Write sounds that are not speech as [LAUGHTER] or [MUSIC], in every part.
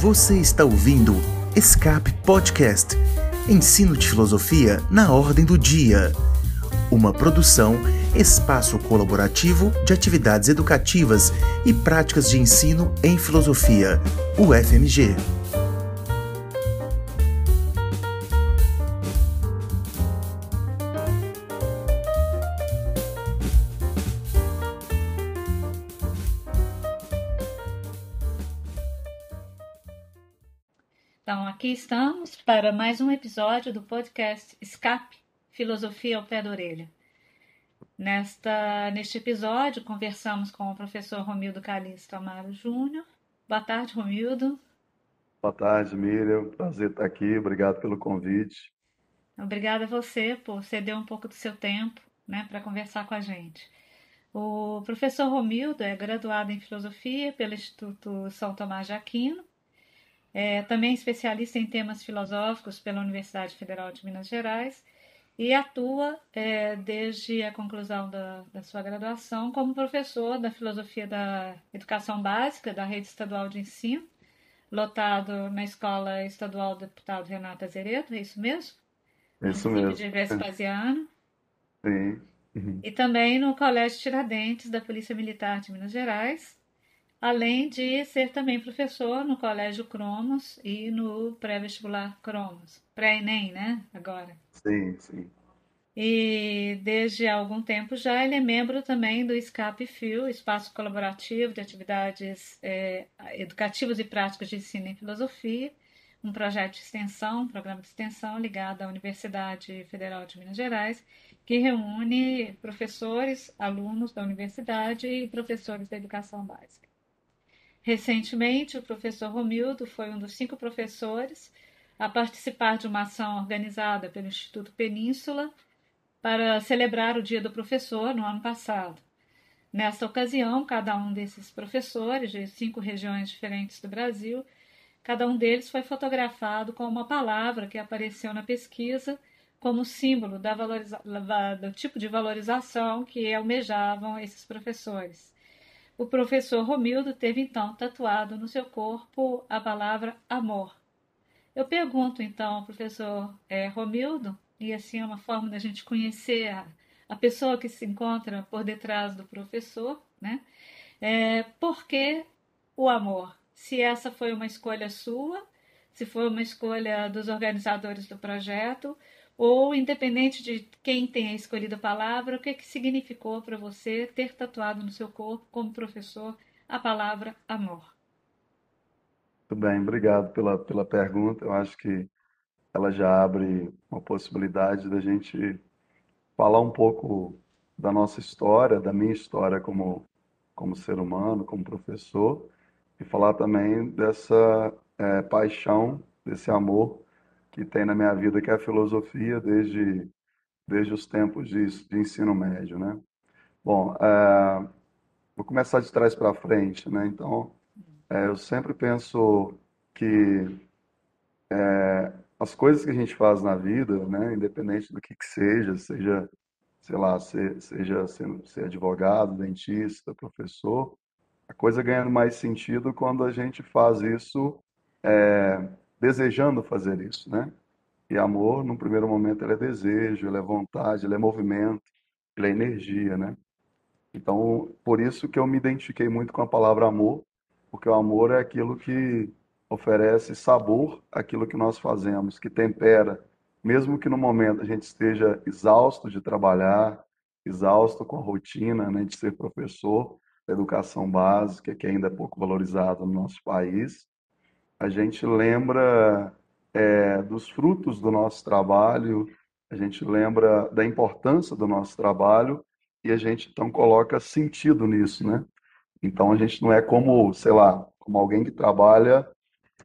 Você está ouvindo Escape Podcast Ensino de Filosofia na Ordem do Dia. Uma produção, espaço colaborativo de atividades educativas e práticas de ensino em filosofia, UFMG. Aqui estamos para mais um episódio do podcast Escape Filosofia ao Pé da Orelha. Nesta, neste episódio, conversamos com o professor Romildo Calixto Amaro Júnior. Boa tarde, Romildo. Boa tarde, Miriam. Prazer estar aqui. Obrigado pelo convite. Obrigada a você por ceder um pouco do seu tempo né, para conversar com a gente. O professor Romildo é graduado em Filosofia pelo Instituto São Tomás de Aquino é também especialista em temas filosóficos pela Universidade Federal de Minas Gerais e atua é, desde a conclusão da, da, sua graduação como professor da filosofia da educação básica da rede estadual de ensino, lotado na Escola Estadual Deputado Renato Azeredo, é isso mesmo? Isso mesmo. de Vespasiano. Sim. Uhum. E também no Colégio Tiradentes da Polícia Militar de Minas Gerais, além de ser também professor no Colégio Cromos e no pré-vestibular Cromos, pré-ENEM, né? Agora. Sim, sim. E desde algum tempo já ele é membro também do SCAP FIO, Espaço Colaborativo de Atividades é, Educativas e Práticas de Ensino em Filosofia, um projeto de extensão, um programa de extensão ligado à Universidade Federal de Minas Gerais, que reúne professores, alunos da universidade e professores da educação básica. Recentemente, o professor Romildo foi um dos cinco professores a participar de uma ação organizada pelo Instituto Península para celebrar o Dia do Professor no ano passado. Nesta ocasião, cada um desses professores de cinco regiões diferentes do Brasil, cada um deles foi fotografado com uma palavra que apareceu na pesquisa como símbolo da do tipo de valorização que almejavam esses professores. O professor Romildo teve então tatuado no seu corpo a palavra amor. Eu pergunto então ao professor é, Romildo, e assim é uma forma da gente conhecer a, a pessoa que se encontra por detrás do professor, né? É, por que o amor? Se essa foi uma escolha sua, se foi uma escolha dos organizadores do projeto, ou independente de quem tenha escolhido a palavra, o que, que significou para você ter tatuado no seu corpo, como professor, a palavra amor? Muito bem, obrigado pela, pela pergunta. Eu acho que ela já abre uma possibilidade da gente falar um pouco da nossa história, da minha história como, como ser humano, como professor, e falar também dessa é, paixão, desse amor que tem na minha vida, que é a filosofia desde, desde os tempos de, de ensino médio, né? Bom, é, vou começar de trás para frente, né? Então, é, eu sempre penso que é, as coisas que a gente faz na vida, né, independente do que, que seja, seja, sei lá, ser, seja ser, ser advogado, dentista, professor, a coisa ganha mais sentido quando a gente faz isso é, desejando fazer isso, né? E amor, no primeiro momento, ele é desejo, ele é vontade, ele é movimento, ele é energia, né? Então, por isso que eu me identifiquei muito com a palavra amor, porque o amor é aquilo que oferece sabor àquilo que nós fazemos, que tempera, mesmo que no momento a gente esteja exausto de trabalhar, exausto com a rotina, né, de ser professor da educação básica, que ainda é pouco valorizada no nosso país, a gente lembra é, dos frutos do nosso trabalho, a gente lembra da importância do nosso trabalho e a gente então coloca sentido nisso, né? Então a gente não é como, sei lá, como alguém que trabalha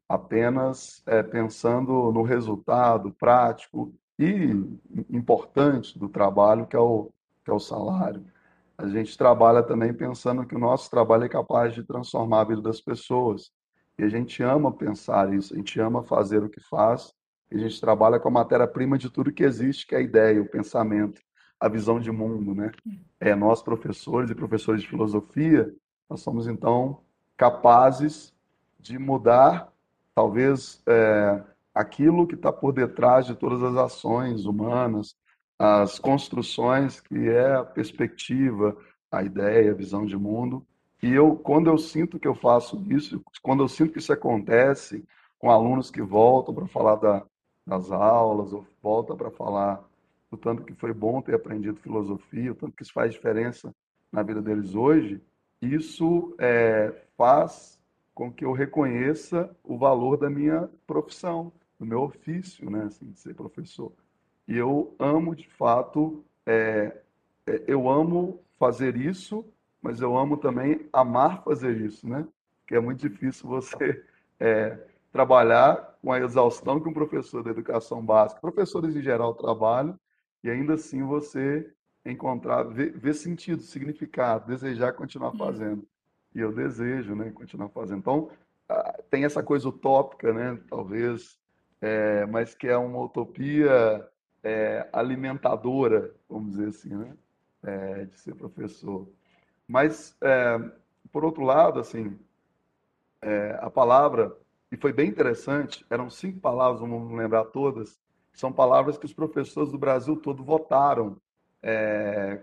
apenas é, pensando no resultado prático e importante do trabalho, que é, o, que é o salário. A gente trabalha também pensando que o nosso trabalho é capaz de transformar a vida das pessoas. E a gente ama pensar isso, a gente ama fazer o que faz, e a gente trabalha com a matéria-prima de tudo que existe, que é a ideia, o pensamento. a visão de mundo, né? É, nós, professores e professores de filosofia, nós somos, então, capazes de mudar, talvez, é, aquilo que está por detrás de todas as ações humanas, as construções, que é a perspectiva, a ideia, a visão de mundo. E eu, quando eu sinto que eu faço isso, quando eu sinto que isso acontece com alunos que voltam para falar da, das aulas, ou voltam para falar do tanto que foi bom ter aprendido filosofia, o tanto que isso faz diferença na vida deles hoje, isso é, faz com que eu reconheça o valor da minha profissão, do meu ofício, né, assim, de ser professor. E eu amo, de fato, é, é, eu amo fazer isso, mas eu amo também amar fazer isso, né? Porque é muito difícil você é, [LAUGHS] trabalhar com a exaustão que um professor da educação básica, professores em geral trabalham, e ainda assim você encontrar, ver, ver sentido, significado, desejar continuar fazendo. E eu desejo, né, continuar fazendo. Então, tem essa coisa utópica, né, talvez, é, mas que é uma utopia é, alimentadora, vamos dizer assim, né, é, de ser professor. Mas, é, por outro lado, assim, é, a palavra, e foi bem interessante, eram cinco palavras, vamos lembrar todas, são palavras que os professores do Brasil todo votaram é,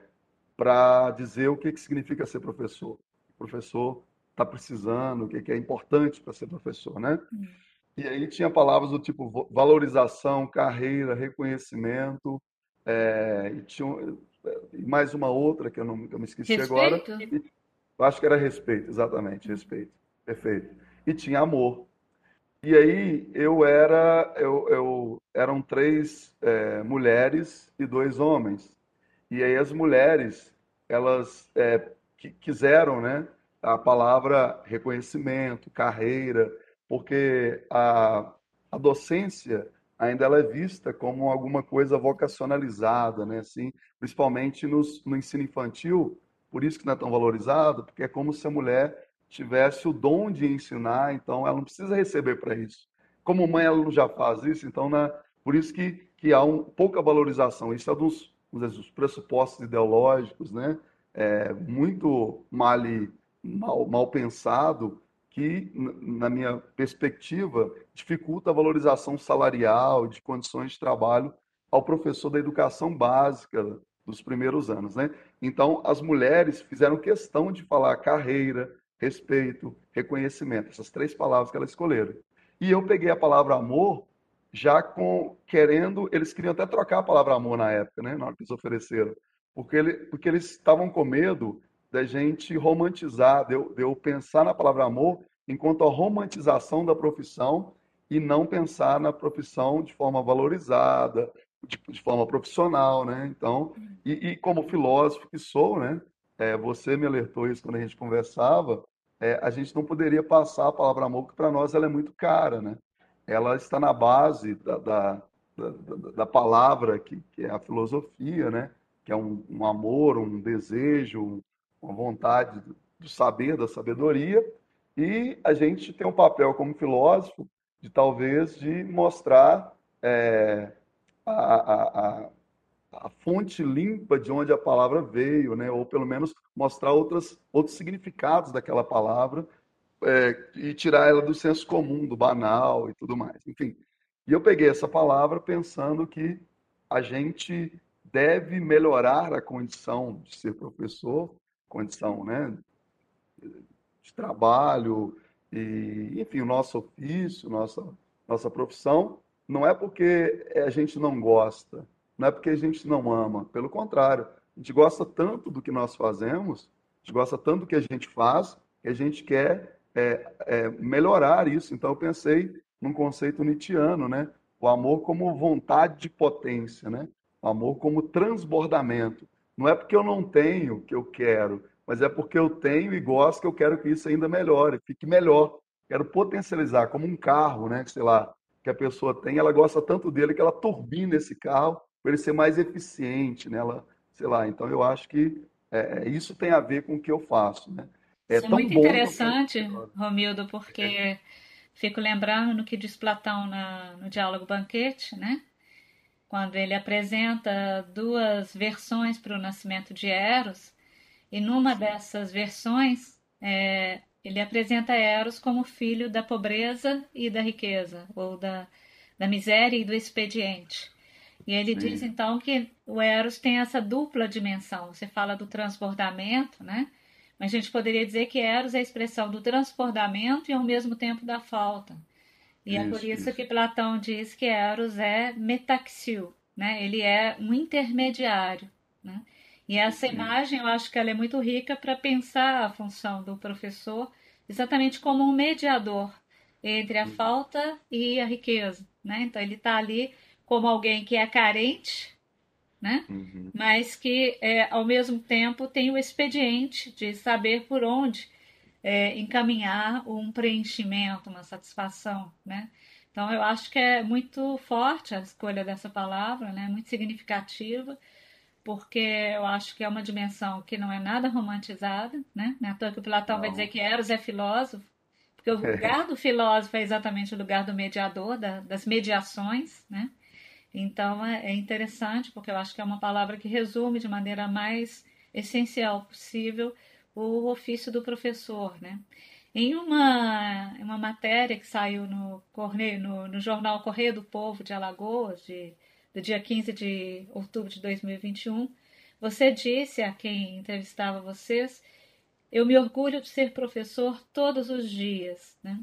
para dizer o que, que significa ser professor. O professor está precisando, o que, que é importante para ser professor, né? Hum. E aí tinha palavras do tipo valorização, carreira, reconhecimento, é, e tinha mais uma outra que eu não eu me esqueci respeito. agora. E, eu acho que era respeito, exatamente, respeito. Perfeito. E tinha amor. E aí eu era, eu, eu eram três é, mulheres e dois homens. E aí as mulheres, elas é, quiseram, né, a palavra reconhecimento, carreira, porque a, a docência ainda ela é vista como alguma coisa vocacionalizada, né, assim, principalmente nos, no ensino infantil, por isso que não é tão valorizado, porque é como se a mulher tivesse o dom de ensinar, então ela não precisa receber para isso. Como mãe, ela não já faz isso, então, né, por isso que, que há um, pouca valorização. Isso é dos, dos pressupostos ideológicos, né, é, muito mal, mal, mal pensado, que, na minha perspectiva, dificulta a valorização salarial, de condições de trabalho ao professor da educação básica dos primeiros anos, né? Então, as mulheres fizeram questão de falar carreira, respeito, reconhecimento, essas três palavras que elas escolheram. E eu peguei a palavra amor já com querendo, eles queriam até trocar a palavra amor na época, né, na hora que eles ofereceram, porque, ele, porque eles estavam com medo da gente romantizar, de eu, de eu pensar na palavra amor enquanto a romantização da profissão e não pensar na profissão de forma valorizada, de, de forma profissional, né? Então, e, e, como filósofo que sou, né? é, você me alertou isso quando a gente conversava, é, a gente não poderia passar a palavra amor, que para nós ela é muito cara, né? Ela está na base da, da, da, da palavra, que, que, é a filosofia, né? Que é um, um amor, um desejo, uma vontade do saber, da sabedoria, e a gente tem um papel como filósofo de talvez de mostrar é, a, a, a, a fonte limpa de onde a palavra veio, né? ou pelo menos mostrar outras, outros significados daquela palavra é, e tirar ela do senso comum, do banal e tudo mais. Enfim, e eu peguei essa palavra pensando que a gente deve melhorar a condição de ser professor, condição né, de trabalho, e, enfim, o nosso ofício, nossa, nossa profissão, não é porque a gente não gosta, não é porque a gente não ama, pelo contrário, a gente gosta tanto do que nós fazemos, a gente gosta tanto do que a gente faz, que a gente quer é, é, melhorar isso. Então eu pensei num conceito nietzschiano, né? O amor como vontade de potência, né? O amor como transbordamento. Não é porque eu não tenho que eu quero, mas é porque eu tenho e gosto que eu quero que isso ainda melhore, fique melhor. Quero potencializar, como um carro, né? Sei lá, que a pessoa tem, ela gosta tanto dele que ela turbina esse carro para ele ser mais eficiente, né? Ela, sei lá, então eu acho que é, é isso tem a ver com o que eu faço, né? É, é muito interessante, Romildo, porque é. fico lembrando no que diz Platão na, no diálogo banquete, né? Quando ele apresenta duas versões para o nascimento de Eros, e numa dessas versões é, ele apresenta Eros como filho da pobreza e da riqueza, ou da, da miséria e do expediente. E ele Sim. diz então que o Eros tem essa dupla dimensão. Você fala do transbordamento, né? Mas a gente poderia dizer que Eros é a expressão do transbordamento e ao mesmo tempo da falta. E isso, é por isso, isso, que Platão diz que Eros é metaxil, né? Ele é um intermediário, né? E essa imagem, eu acho que ela é muito rica para pensar a função do professor exatamente como um mediador entre a falta e a riqueza, né? Então ele está ali como alguém que é carente, né? Uhum. Mas que é, ao mesmo tempo tem o expediente de saber por onde é, encaminhar um preenchimento, uma satisfação, né? Então eu acho que é muito forte a escolha dessa palavra, né? Muito significativa, porque eu acho que é uma dimensão que não é nada romantizada, né? Não é toa que o Platão não. vai dizer que Eros é filósofo, porque o lugar do filósofo é exatamente o lugar do mediador, da, das mediações, né? Então é, é interessante, porque eu acho que é uma palavra que resume de maneira mais essencial possível o ofício do professor, né? Em uma, uma matéria que saiu no, no, no jornal Correio do Povo de Alagoas, de, do dia 15 de outubro de 2021, você disse a quem entrevistava vocês: Eu me orgulho de ser professor todos os dias. Né?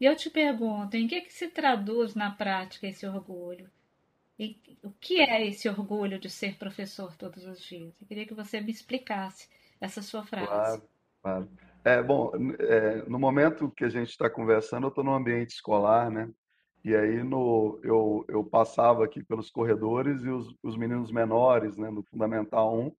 E eu te pergunto: em que, que se traduz na prática esse orgulho? E o que é esse orgulho de ser professor todos os dias? Eu queria que você me explicasse essa sua frase. Claro, claro. É, bom, é, no momento que a gente está conversando, eu estou no ambiente escolar, né? E aí no, eu, eu passava aqui pelos corredores e os, os meninos menores, né, no Fundamental 1,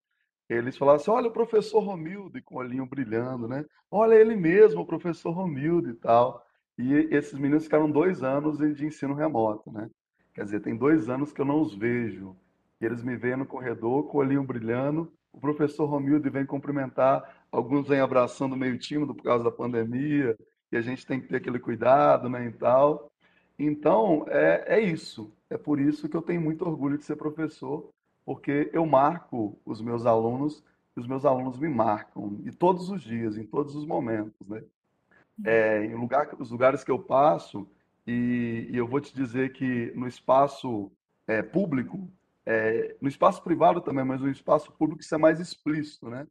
eles falavam assim, olha o professor Romildo, com o olhinho brilhando, né? Olha ele mesmo, o professor Romildo e tal. E esses meninos ficaram dois anos de ensino remoto, né? Quer dizer, tem dois anos que eu não os vejo. E eles me veem no corredor com o olhinho brilhando. O professor Romildo vem cumprimentar. Alguns vêm abraçando meio tímido por causa da pandemia. E a gente tem que ter aquele cuidado, né, e tal. Então, é, é isso. É por isso que eu tenho muito orgulho de ser professor, porque eu marco os meus alunos e os meus alunos me marcam. E todos os dias, em todos os momentos, né? É, em lugar, os lugares que eu passo, e, e, eu vou te dizer que no espaço é, público, é, no espaço privado também, mas no espaço público isso é mais explícito, né?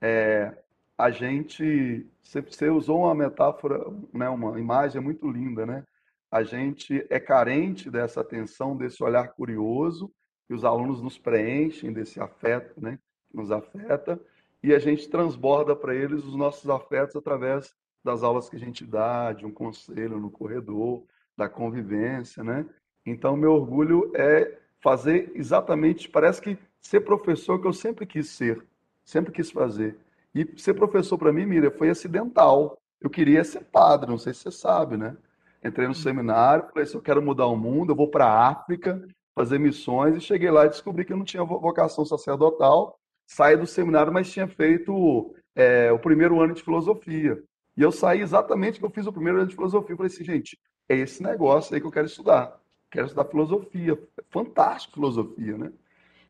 É, a gente, você usou uma metáfora, né, uma imagem muito linda, né? A gente é carente dessa atenção, desse olhar curioso, e os alunos nos preenchem desse afeto, né? Nos afeta, e a gente transborda para eles os nossos afetos através das aulas que a gente dá, de um conselho no corredor, da convivência, né? Então, meu orgulho é fazer exatamente, parece que ser professor que eu sempre quis ser, sempre quis fazer. E ser professor para mim, Miriam, foi acidental. Eu queria ser padre, não sei se você sabe, né? Entrei no seminário, falei, se eu quero mudar o mundo, eu vou para a África fazer missões e cheguei lá e descobri que eu não tinha vocação sacerdotal. Saí do seminário, mas tinha feito é, o primeiro ano de filosofia. E eu saí exatamente que eu fiz o primeiro ano de filosofia. falei assim, gente, é esse negócio aí que eu quero estudar. Quero estudar filosofia. Fantástico filosofia, né?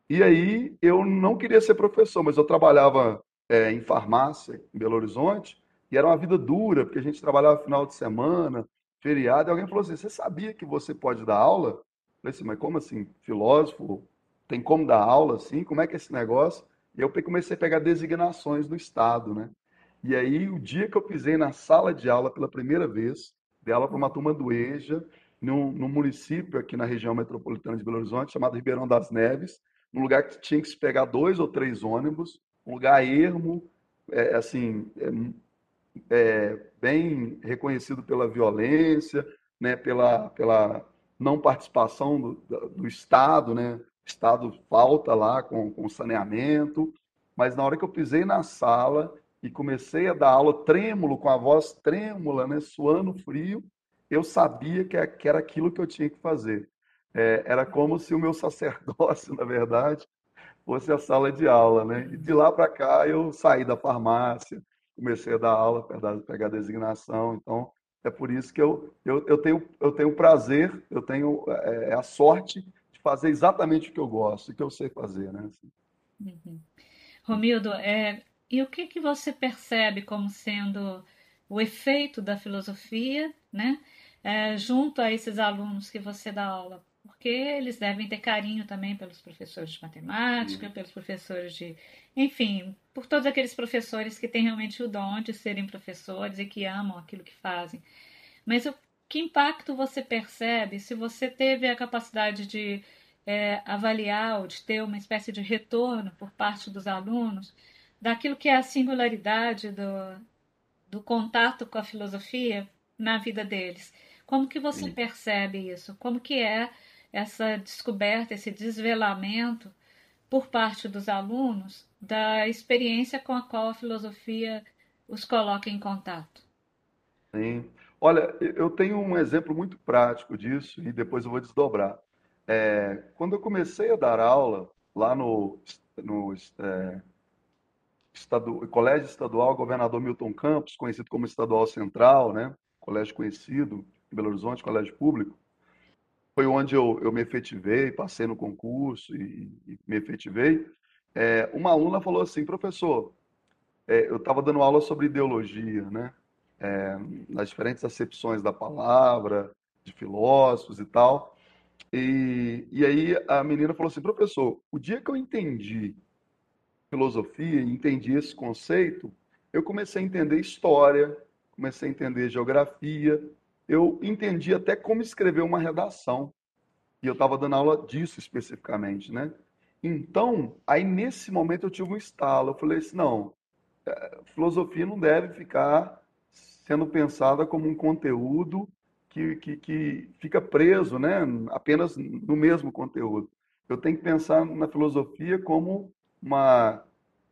E aí eu não queria ser professor, mas eu trabalhava é, em farmácia em Belo Horizonte e era uma vida dura, porque a gente trabalhava final de semana, feriado, e alguém falou assim, você sabia que você pode dar aula? Eu falei assim, mas como assim? Filósofo tem como dar aula assim? Como é que é esse negócio? E eu comecei a pegar designações do Estado, né? E aí, o dia que eu pisei na sala de aula pela primeira vez, dela para uma turma do EJA, num, num, município aqui na região metropolitana de Belo Horizonte, chamado Ribeirão das Neves, um lugar que tinha que se pegar dois ou três ônibus, um lugar ermo, é, assim, é, é, bem reconhecido pela violência, né, pela, pela não participação do, do Estado, né? O Estado falta lá com, com saneamento, mas na hora que eu pisei na sala, e comecei a dar aula trêmulo, com a voz trêmula, né, suando frio, eu sabia que era aquilo que eu tinha que fazer. É, era como se o meu sacerdócio, [LAUGHS] na verdade, fosse a sala de aula, né? E de lá para cá eu saí da farmácia, comecei a dar aula, pegar designação. Então é por isso que eu, eu, eu tenho eu tenho prazer, eu tenho é, a sorte de fazer exatamente o que eu gosto, o que eu sei fazer, né? Assim. Uhum. Romildo, é, e o que, que você percebe como sendo o efeito da filosofia, né, é, junto a esses alunos que você dá aula? Porque eles devem ter carinho também pelos professores de matemática, uhum. pelos professores de. Enfim, por todos aqueles professores que têm realmente o dom de serem professores e que amam aquilo que fazem. Mas o que impacto você percebe se você teve a capacidade de é, avaliar ou de ter uma espécie de retorno por parte dos alunos daquilo que é a singularidade do, do contato com a filosofia na vida deles? Como que você Sim. percebe isso? Como que é essa descoberta, esse desvelamento por parte dos alunos da experiência com a qual a filosofia os coloca em contato? Sim. Olha, eu tenho um exemplo muito prático disso e depois eu vou desdobrar. É, quando eu comecei a dar aula lá no, no é, estadu, Colégio Estadual Governador Milton Campos, conhecido como Estadual Central, né? colégio conhecido em Belo Horizonte, colégio público, foi onde eu, eu me efetivei, passei no concurso e, e me efetivei. É, uma aluna falou assim, professor, é, eu estava dando aula sobre ideologia, né? É, nas diferentes acepções da palavra, de filósofos e tal. E, e aí a menina falou assim, professor, o dia que eu entendi filosofia, entendi esse conceito, eu comecei a entender história, comecei a entender geografia, eu entendi até como escrever uma redação. E eu estava dando aula disso especificamente, né? Então, aí nesse momento eu tive um estalo. Eu falei assim, não, é, filosofia não deve ficar sendo pensada como um conteúdo que, que, que fica preso, né? Apenas no mesmo conteúdo. Eu tenho que pensar na filosofia como uma,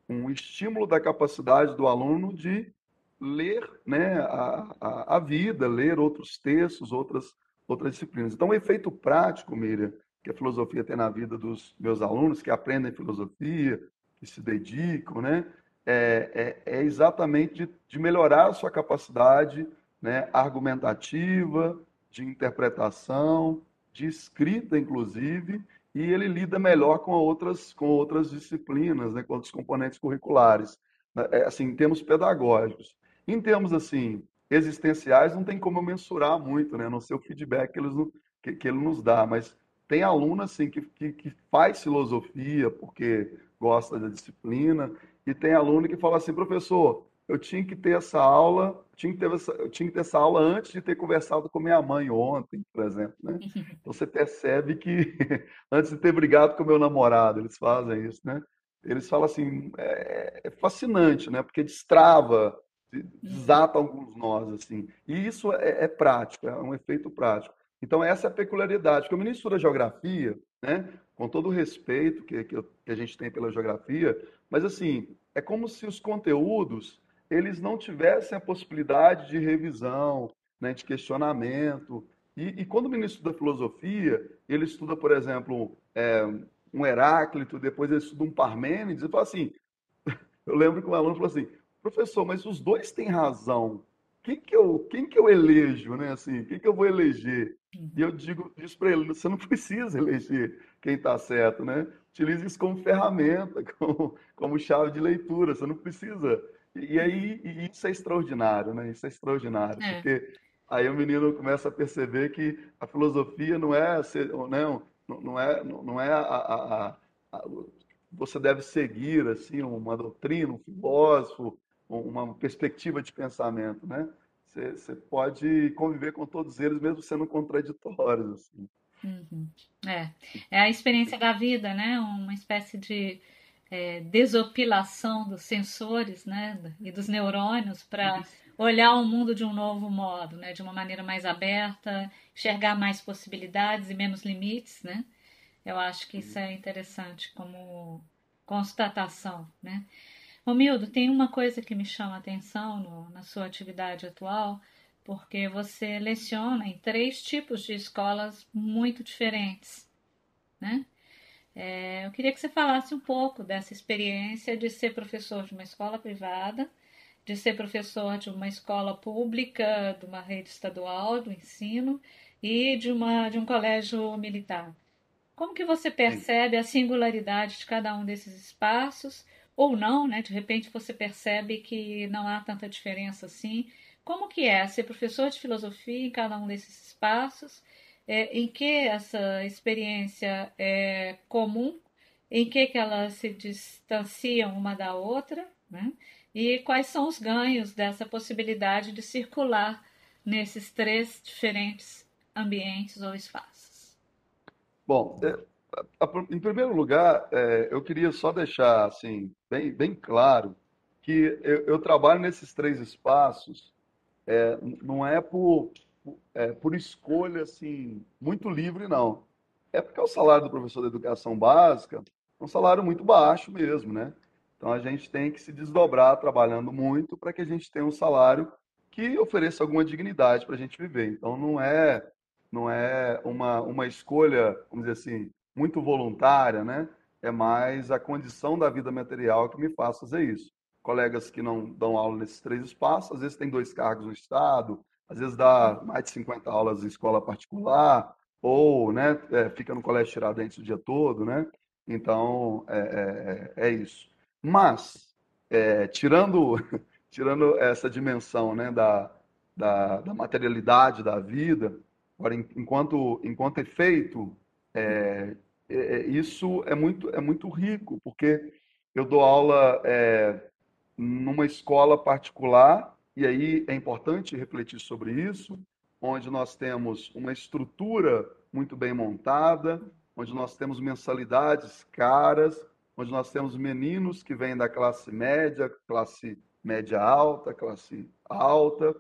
um estímulo da capacidade do aluno de ler né, a, a, a, vida, ler outros textos, outras, outras disciplinas. Então, o efeito prático, Miriam, que a filosofia tem na vida dos meus alunos, que aprendem filosofia, que se dedicam, né, é, é, é exatamente de, de, melhorar a sua capacidade né, argumentativa, de interpretação, de escrita, inclusive, e ele lida melhor com outras, com outras disciplinas, né, com outros componentes curriculares, é, assim, em termos pedagógicos. Em termos assim existenciais, não tem como eu mensurar muito, né? Não ser o feedback que, eles, que, que ele nos dá, mas tem aluno assim que, que, que, faz filosofia porque gosta da disciplina e tem aluno que fala assim, professor, eu tinha que ter essa aula, tinha que ter essa, eu tinha que ter essa aula antes de ter conversado com minha mãe ontem, por exemplo, né? [LAUGHS] Então você percebe que [LAUGHS] antes de ter brigado com meu namorado, eles fazem isso, né? Eles falam assim, é, é fascinante, né? Porque destrava desata alguns nós, assim. E isso é, é, prático, é um efeito prático. Então, essa é a peculiaridade, porque o ministro da Geografia, né, com todo o respeito que, que, a gente tem pela geografia, mas, assim, é como se os conteúdos, eles não tivessem a possibilidade de revisão, né, de questionamento. E, e quando o ministro da Filosofia, ele estuda, por exemplo, é, um Heráclito, depois ele estuda um Parmênides, ele fala assim, [LAUGHS] eu lembro que um aluno falou assim, professor, mas os dois têm razão. Quem que eu, quem que eu elejo, né? Assim, quem que eu vou eleger? E eu digo isso para ele: você não [LAUGHS] precisa eleger quem está certo, né? Utilize isso como ferramenta, [LAUGHS] como, como chave de leitura. Você não precisa. E aí e isso é extraordinário, né? Isso é extraordinário, é. porque aí o menino começa a perceber que a filosofia não é, né? não, não é, não é a, a, a, você deve seguir assim uma doutrina, um filósofo, uma perspectiva de pensamento, né? Você, você pode conviver com todos eles, mesmo sendo contraditórios. Assim. Uhum. É. é a experiência da vida, né? Uma espécie de é, desopilação dos sensores, né? E dos neurônios para olhar o mundo de um novo modo, né? De uma maneira mais aberta, enxergar mais possibilidades e menos limites, né? Eu acho que isso é interessante como constatação, né? Romildo, tem uma coisa que me chama a atenção no, na sua atividade atual, porque você leciona em três tipos de escolas muito diferentes, né? É, eu queria que você falasse um pouco dessa experiência de ser professor de uma escola privada, de ser professor de uma escola pública, de uma rede estadual do ensino e de, uma, de um colégio militar. Como que você percebe a singularidade de cada um desses espaços? Ou não, né? De repente você percebe que não há tanta diferença assim. Como que é ser professor de filosofia em cada um desses espaços? É, em que essa experiência é comum? Em que, que elas se distanciam uma da outra? Né? E quais são os ganhos dessa possibilidade de circular nesses três diferentes ambientes ou espaços? Bom, é, em primeiro lugar, é, eu queria só deixar assim bem, bem claro que eu, eu trabalho nesses três espaços é, não é por, é, por escolha assim muito livre não é porque o salário do professor de educação básica é um salário muito baixo mesmo, né? Então a gente tem que se desdobrar trabalhando muito para que a gente tenha um salário que ofereça alguma dignidade para a gente viver. Então não é não é uma, uma escolha, vamos dizer assim, muito voluntária, né? É mais a condição da vida material que me faz fazer isso. Colegas que não dão aula nesses três espaços, às vezes tem dois cargos no Estado, às vezes dá mais de 50 aulas em escola particular, ou né, é, fica no colégio Tiradentes o dia todo, né? Então, é, é, é isso. Mas, é, tirando, [LAUGHS] tirando essa dimensão né, da, da, da, materialidade da vida, agora, enquanto, enquanto efeito, é, é, isso é muito, é muito rico, porque eu dou aula é, numa escola particular, e aí é importante refletir sobre isso, onde nós temos uma estrutura muito bem montada, onde nós temos mensalidades caras, onde nós temos meninos que vêm da classe média, classe média alta, classe alta,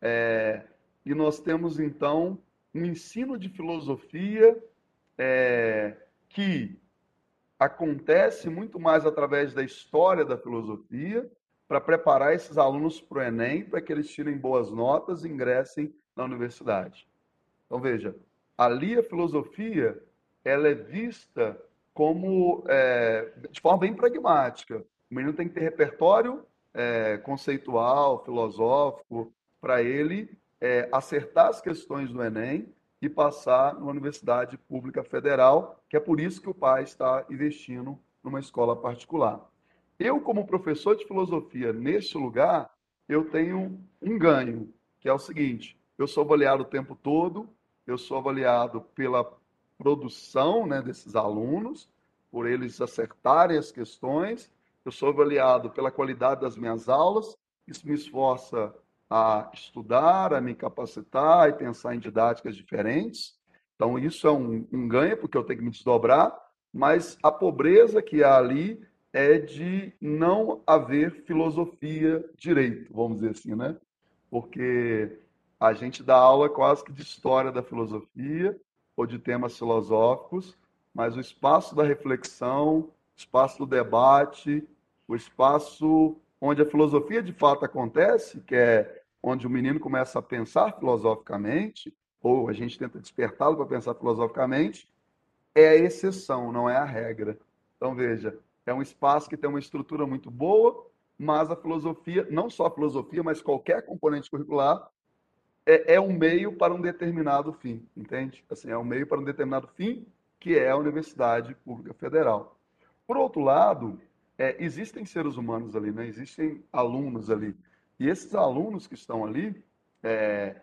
é, e nós temos então um ensino de filosofia é, que acontece muito mais através da história da filosofia para preparar esses alunos para o Enem, para que eles tirem boas notas e ingressem na universidade. Então veja, ali a filosofia ela é vista como é, de forma bem pragmática. O menino tem que ter repertório é, conceitual, filosófico, para ele é, acertar as questões do Enem e passar numa universidade pública federal, que é por isso que o pai está investindo numa escola particular. Eu, como professor de filosofia neste lugar, eu tenho um ganho, que é o seguinte: eu sou avaliado o tempo todo, eu sou avaliado pela produção né, desses alunos, por eles acertarem as questões. Eu sou avaliado pela qualidade das minhas aulas. Isso me esforça a estudar, a me capacitar e pensar em didáticas diferentes. Então, isso é um, um ganho, porque eu tenho que me desdobrar, mas a pobreza que há ali é de não haver filosofia direito, vamos dizer assim, né? Porque a gente dá aula quase que de história da filosofia, ou de temas filosóficos, mas o espaço da reflexão, o espaço do debate, o espaço onde a filosofia de fato acontece, que é onde o menino começa a pensar filosoficamente, ou a gente tenta despertá-lo para pensar filosoficamente, é a exceção, não é a regra. Então, veja, é um espaço que tem uma estrutura muito boa, mas a filosofia, não só a filosofia, mas qualquer componente curricular, é, é um meio para um determinado fim, entende? Assim, é um meio para um determinado fim, que é a Universidade Pública Federal. Por outro lado, é, existem seres humanos ali, né? existem alunos ali. E esses alunos que estão ali, é,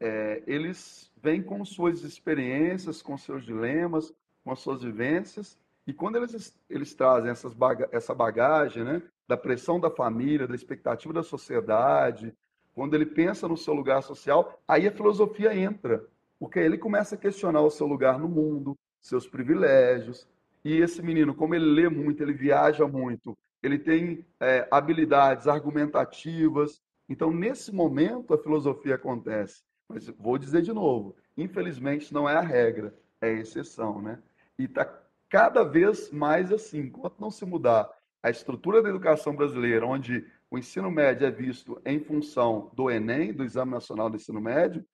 é, eles vêm com suas experiências, com seus dilemas, com as suas vivências, e quando eles, eles trazem essas baga essa bagagem né, da pressão da família, da expectativa da sociedade, quando ele pensa no seu lugar social, aí a filosofia entra, porque ele começa a questionar o seu lugar no mundo, seus privilégios. E esse menino, como ele lê muito, ele viaja muito, ele tem é, habilidades argumentativas. Então, nesse momento, a filosofia acontece. Mas vou dizer de novo: infelizmente, não é a regra, é a exceção. Né? E está cada vez mais assim. Enquanto não se mudar a estrutura da educação brasileira, onde o ensino médio é visto em função do Enem, do Exame Nacional do Ensino Médio,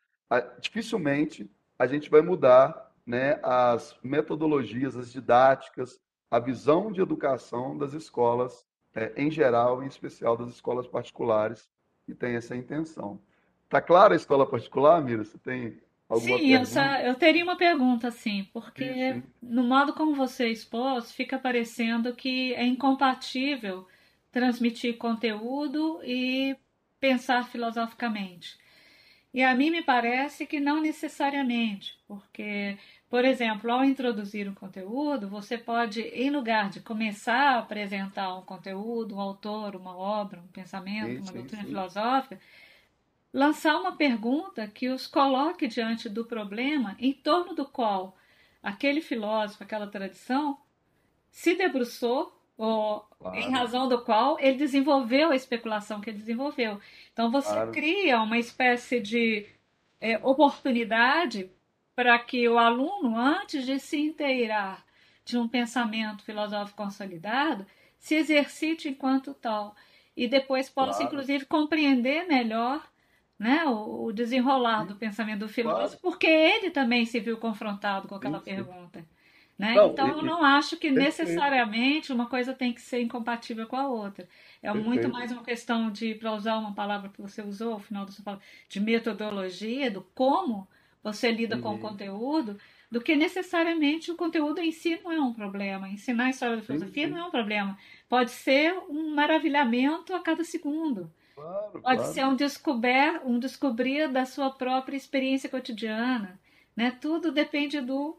dificilmente a gente vai mudar né, as metodologias, as didáticas, a visão de educação das escolas é, em geral, em especial das escolas particulares, que tem essa intenção. Está clara a escola particular, Mira? Você tem Alguma Sim, eu, pergunta? só, eu teria uma pergunta, assim, porque Sim, sim. no modo como você expôs, fica parecendo que é incompatível transmitir conteúdo e pensar filosoficamente. E a mim me parece que não necessariamente, porque, por exemplo, ao introduzir um conteúdo, você pode, em lugar de começar a apresentar um conteúdo, um autor, uma obra, um pensamento, Sim, uma sim, doutrina sim. filosófica, lançar uma pergunta que os coloque diante do problema em torno do qual aquele filósofo, aquela tradição, se debruçou, em Claro, razão do qual ele desenvolveu a especulação que ele desenvolveu. Então você claro. cria uma espécie de é, oportunidade para que o aluno, antes de se inteirar de um pensamento filosófico consolidado, se exercite enquanto tal e depois possa, Claro. inclusive, compreender melhor né, o, o desenrolar do pensamento do filósofo, porque ele também se viu confrontado com aquela pergunta. Né? Não, Então, eu não acho que necessariamente uma coisa tem que ser incompatível com a outra. É muito mais uma questão de, para usar uma palavra que você usou ao final da sua fala, de metodologia, do como você lida com o Uhum. conteúdo, do que necessariamente o conteúdo em si não é um problema. Ensinar a história da filosofia não é um problema. Pode ser um maravilhamento a cada segundo. Claro, Pode claro. ser um descober, um descobrir da sua própria experiência cotidiana, né? Tudo depende do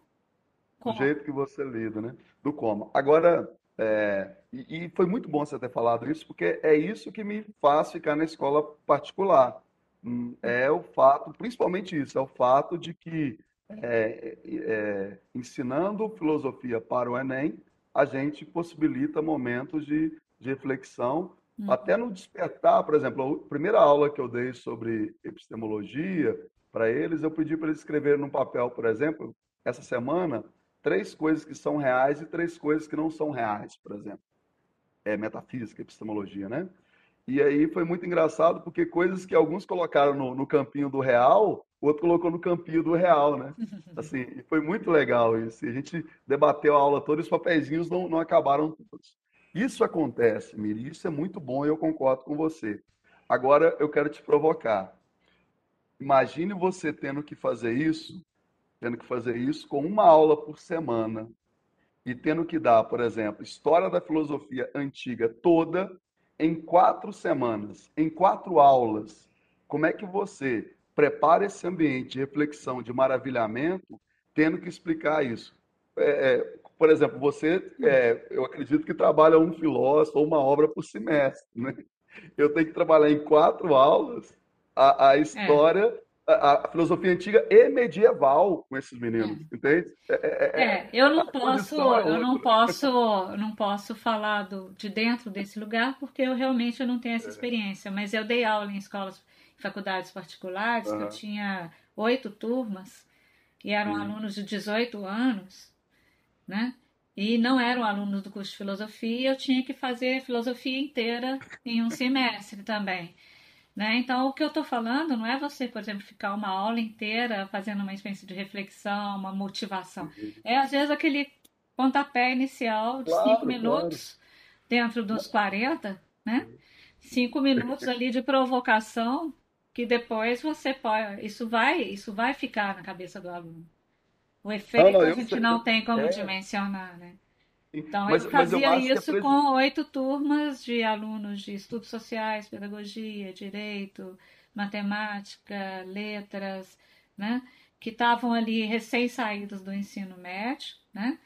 Do jeito que você lida, né? Do como. Agora, é, e, e foi muito bom você ter falado isso, porque é isso que me faz ficar na escola particular. Hum, É o fato, principalmente isso, é o fato de que é, é, ensinando filosofia para o Enem, a gente possibilita momentos de, de reflexão, até Uhum. no despertar, por exemplo, a primeira aula que eu dei sobre epistemologia para eles, eu pedi para eles escreverem num papel, por exemplo, essa semana, três coisas que são reais e três coisas que não são reais, por exemplo. É metafísica, epistemologia, né? E aí foi muito engraçado, porque coisas que alguns colocaram no, no campinho do real, o outro colocou no campinho do real, né? [LAUGHS] Assim, foi muito legal isso. E a gente debateu a aula toda e os papeizinhos não, não acabaram todos. Isso acontece, Miri, isso é muito bom e eu concordo com você. Agora eu quero te provocar. Imagine você tendo que fazer isso, tendo que fazer isso com uma aula por semana e tendo que dar, por exemplo, história da filosofia antiga toda em quatro semanas, em quatro aulas. Como é que você prepara esse ambiente de reflexão, de maravilhamento, tendo que explicar isso? É, é, por exemplo, você, é, eu acredito que trabalha um filósofo ou uma obra por semestre, né? Eu tenho que trabalhar em quatro aulas a, a É, história, a, a filosofia antiga e medieval com esses meninos, é. entende? É, é, é- É, eu é- não a posso, é eu não posso, eu não posso falar do, de dentro desse lugar porque eu realmente não tenho essa experiência, mas eu dei aula em escolas, em faculdades particulares, que eu tinha oito turmas e eram sim. alunos de 18 anos, né? E não eram alunos do curso de filosofia, eu tinha que fazer filosofia inteira em um semestre também. Né? Então, o que eu estou falando não é você, por exemplo, ficar uma aula inteira fazendo uma espécie de reflexão, uma motivação. É, às vezes, aquele pontapé inicial de cinco Claro, claro. minutos, dentro dos 40, né? Cinco minutos ali de provocação, que depois você pode. Isso vai, isso vai ficar na cabeça do aluno. O Não, efeito não, a eu gente não tem como É, dimensionar, né? Então, eu mas, eu fazia que é isso com oito turmas de alunos de estudos sociais, pedagogia, direito, matemática, letras, né? Que estavam ali recém-saídos do ensino médio, né?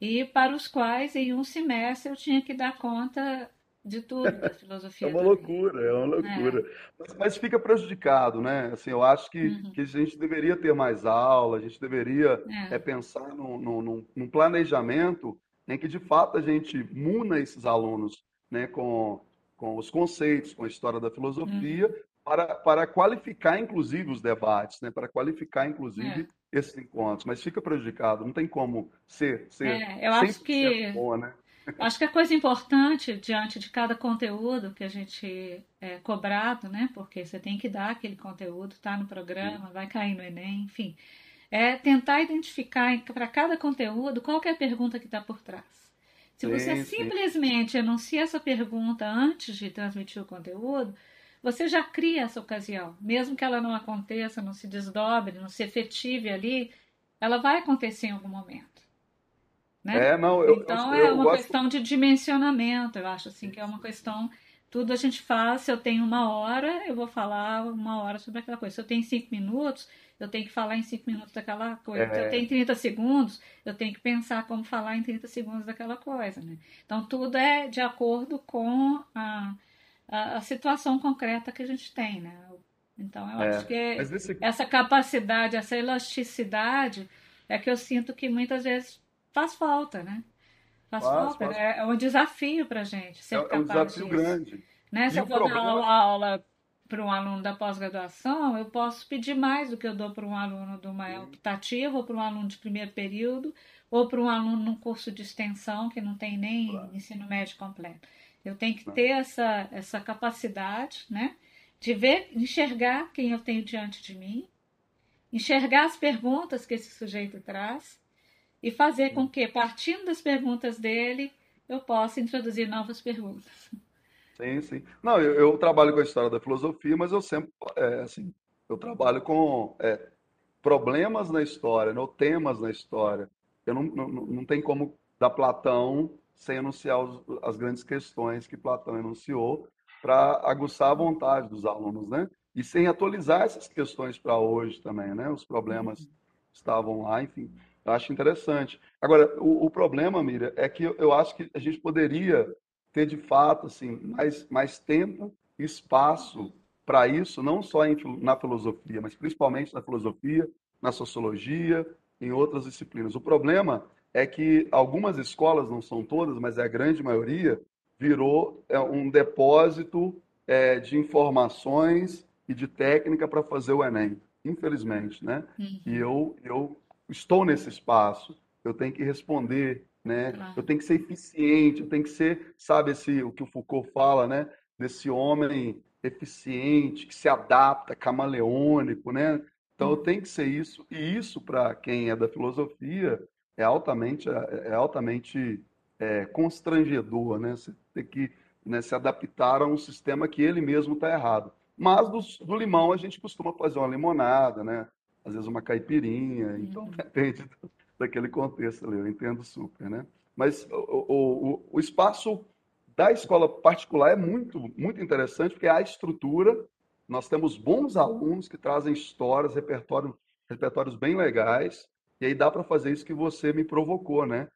E para os quais, em um semestre, eu tinha que dar conta de tudo, da [LAUGHS] É filosofia uma também. loucura, é uma É. loucura. Mas, mas fica prejudicado, né? Assim, eu acho que, Uhum. que a gente deveria ter mais aula, a gente deveria é, É. pensar num, num- num planejamento em que, de fato, a gente muna esses alunos, né, com, com os conceitos, com a história da filosofia, Uhum. para, para qualificar, inclusive, os debates, né? Para qualificar, É. inclusive, esses encontros. Mas fica prejudicado, não tem como ser, ser É, eu acho 100% que bom, né? Acho que a coisa importante diante de cada conteúdo que a gente é cobrado, né? Porque você tem que dar aquele conteúdo, tá no programa, vai cair no Enem, enfim, é tentar identificar para cada conteúdo qual é a pergunta que está por trás. Se você Sim, sim. simplesmente enuncia essa pergunta antes de transmitir o conteúdo, você já cria essa ocasião, mesmo que ela não aconteça, não se desdobre, não se efetive ali, ela vai acontecer em algum momento. Né? É, não, eu, então eu, é uma gosto... questão de dimensionamento, eu acho assim que é uma questão tudo a gente faz. Se eu tenho uma hora, eu vou falar uma hora sobre aquela coisa. Se eu tenho cinco minutos, eu tenho que falar em cinco minutos daquela coisa. É... Se eu tenho 30 segundos, eu tenho que pensar como falar em 30 segundos daquela coisa. Né? Então, tudo é de acordo com a, a, a situação concreta que a gente tem. Né? Então, eu é, acho que esse... essa capacidade, essa elasticidade é que eu sinto que muitas vezes faz falta, né? Faz, faz falta. Faz... É, é um desafio para a gente ser é, capaz É um desafio disso. grande. Né? Se eu for problema... dar aula, aula para um aluno da pós-graduação, eu posso pedir mais do que eu dou para um aluno de uma optativa, ou para um aluno de primeiro período, ou para um aluno num curso de extensão que não tem nem claro. ensino médio completo. Eu tenho que ter essa, essa capacidade, né? De ver, enxergar quem eu tenho diante de mim, enxergar as perguntas que esse sujeito traz e fazer com que, partindo das perguntas dele, eu possa introduzir novas perguntas. Sim, sim. Não, eu, eu trabalho com a história da filosofia, mas eu sempre, é, assim, eu trabalho com é, problemas na história, não, temas na história. Eu não, não, não tem como dar Platão sem enunciar os, as grandes questões que Platão enunciou para aguçar a vontade dos alunos, né? E sem atualizar essas questões para hoje também, né? Os problemas uhum. estavam lá, enfim. Eu acho interessante. Agora, o, o problema, Miriam, é que eu, eu, acho que a gente poderia ter, de fato, assim, mais, mais tempo e espaço para isso, não só em, na filosofia, mas principalmente na filosofia, na sociologia, em outras disciplinas. O problema é que algumas escolas, não são todas, mas é a grande maioria, virou é, um depósito é, de informações e de técnica para fazer o Enem, infelizmente, né? Uhum. E eu, eu estou nesse espaço, eu tenho que responder, né? Claro. Eu tenho que ser eficiente, eu tenho que ser, sabe, esse, o que o Foucault fala, né? Desse homem eficiente, que se adapta, camaleônico, né? Então eu tenho que ser isso, e isso para quem é da filosofia é altamente, é altamente é, constrangedor, né? Você tem que né, se adaptar a um sistema que ele mesmo está errado. Mas do, do, limão a gente costuma fazer uma limonada, né? Às vezes uma caipirinha, então uhum. [LAUGHS] depende daquele contexto ali, eu entendo super, né? Mas o, o, o espaço da escola particular é muito, muito interessante, porque há estrutura, nós temos bons alunos que trazem histórias, repertório, repertórios bem legais, e aí dá para fazer isso que você me provocou, né?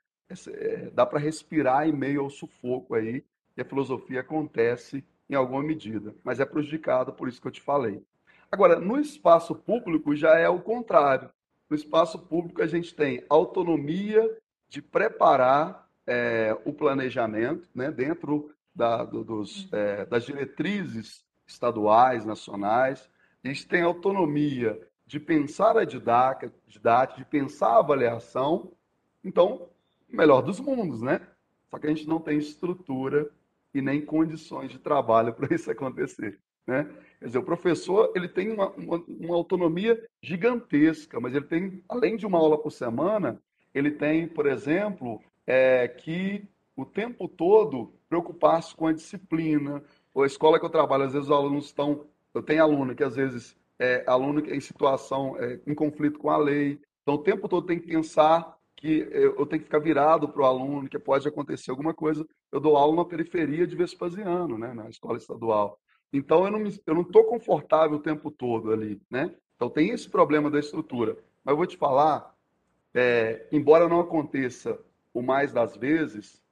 É, dá para respirar em meio ao sufoco aí, e a filosofia acontece em alguma medida, mas é prejudicada por isso que eu te falei. Agora, no espaço público já é o contrário. No espaço público a gente tem autonomia de preparar é, o planejamento né, dentro da, do, dos, é, das diretrizes estaduais, nacionais. A gente tem autonomia de pensar a didática, didática, de pensar a avaliação. Então, melhor dos mundos, né? Só que a gente não tem estrutura e nem condições de trabalho [LAUGHS] para isso acontecer. Né? Quer dizer, o professor ele tem uma, uma, uma, autonomia gigantesca, mas ele tem, além de uma aula por semana, ele tem, por exemplo, é, que o tempo todo preocupar-se com a disciplina. Ou a escola que eu trabalho, às vezes os alunos estão. Eu tenho aluno que às vezes é aluno em situação, é, em conflito com a lei. Então, o tempo todo tem que pensar que eu tenho que ficar virado para o aluno, que pode acontecer alguma coisa. Eu dou aula na periferia de Vespasiano, né, na escola estadual. Então eu não me, eu não estou confortável o tempo todo ali, né? Então tem esse problema da estrutura. Mas eu vou te falar, é, embora não aconteça o mais das vezes,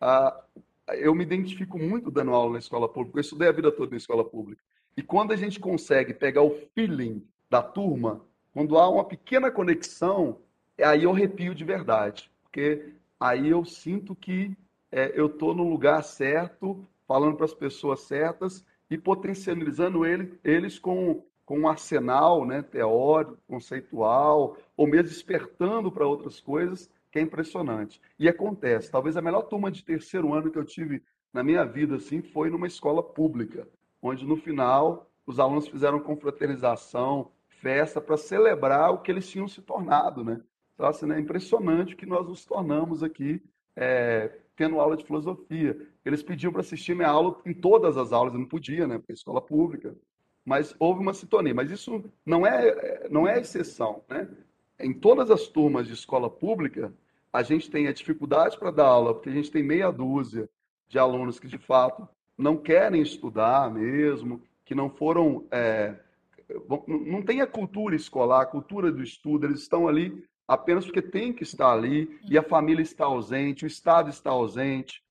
a, eu me identifico muito dando aula na escola pública. Eu estudei a vida toda na escola pública. E quando a gente consegue pegar o feeling da turma, quando há uma pequena conexão, aí eu arrepio de verdade. Porque aí eu sinto que é, eu estou no lugar certo, falando para as pessoas certas e potencializando ele, eles com, com um arsenal né, teórico, conceitual, ou mesmo despertando para outras coisas, que é impressionante. E acontece. Talvez a melhor turma de terceiro ano que eu tive na minha vida assim foi numa escola pública, onde no final os alunos fizeram confraternização, festa para celebrar o que eles tinham se tornado, né? Então, assim, é impressionante o que nós nos tornamos aqui é, tendo aula de filosofia. Eles pediam para assistir minha aula em todas as aulas, eu não podia, né? Porque é escola pública. Mas houve uma sintonia. Mas isso não é, não é exceção, né? Em todas as turmas de escola pública, a gente tem a dificuldade para dar aula, porque a gente tem meia dúzia de alunos que, de fato, não querem estudar mesmo, que não foram. É, não tem a cultura escolar, a cultura do estudo, eles estão ali apenas porque tem que estar ali e a família está ausente, o Estado está ausente.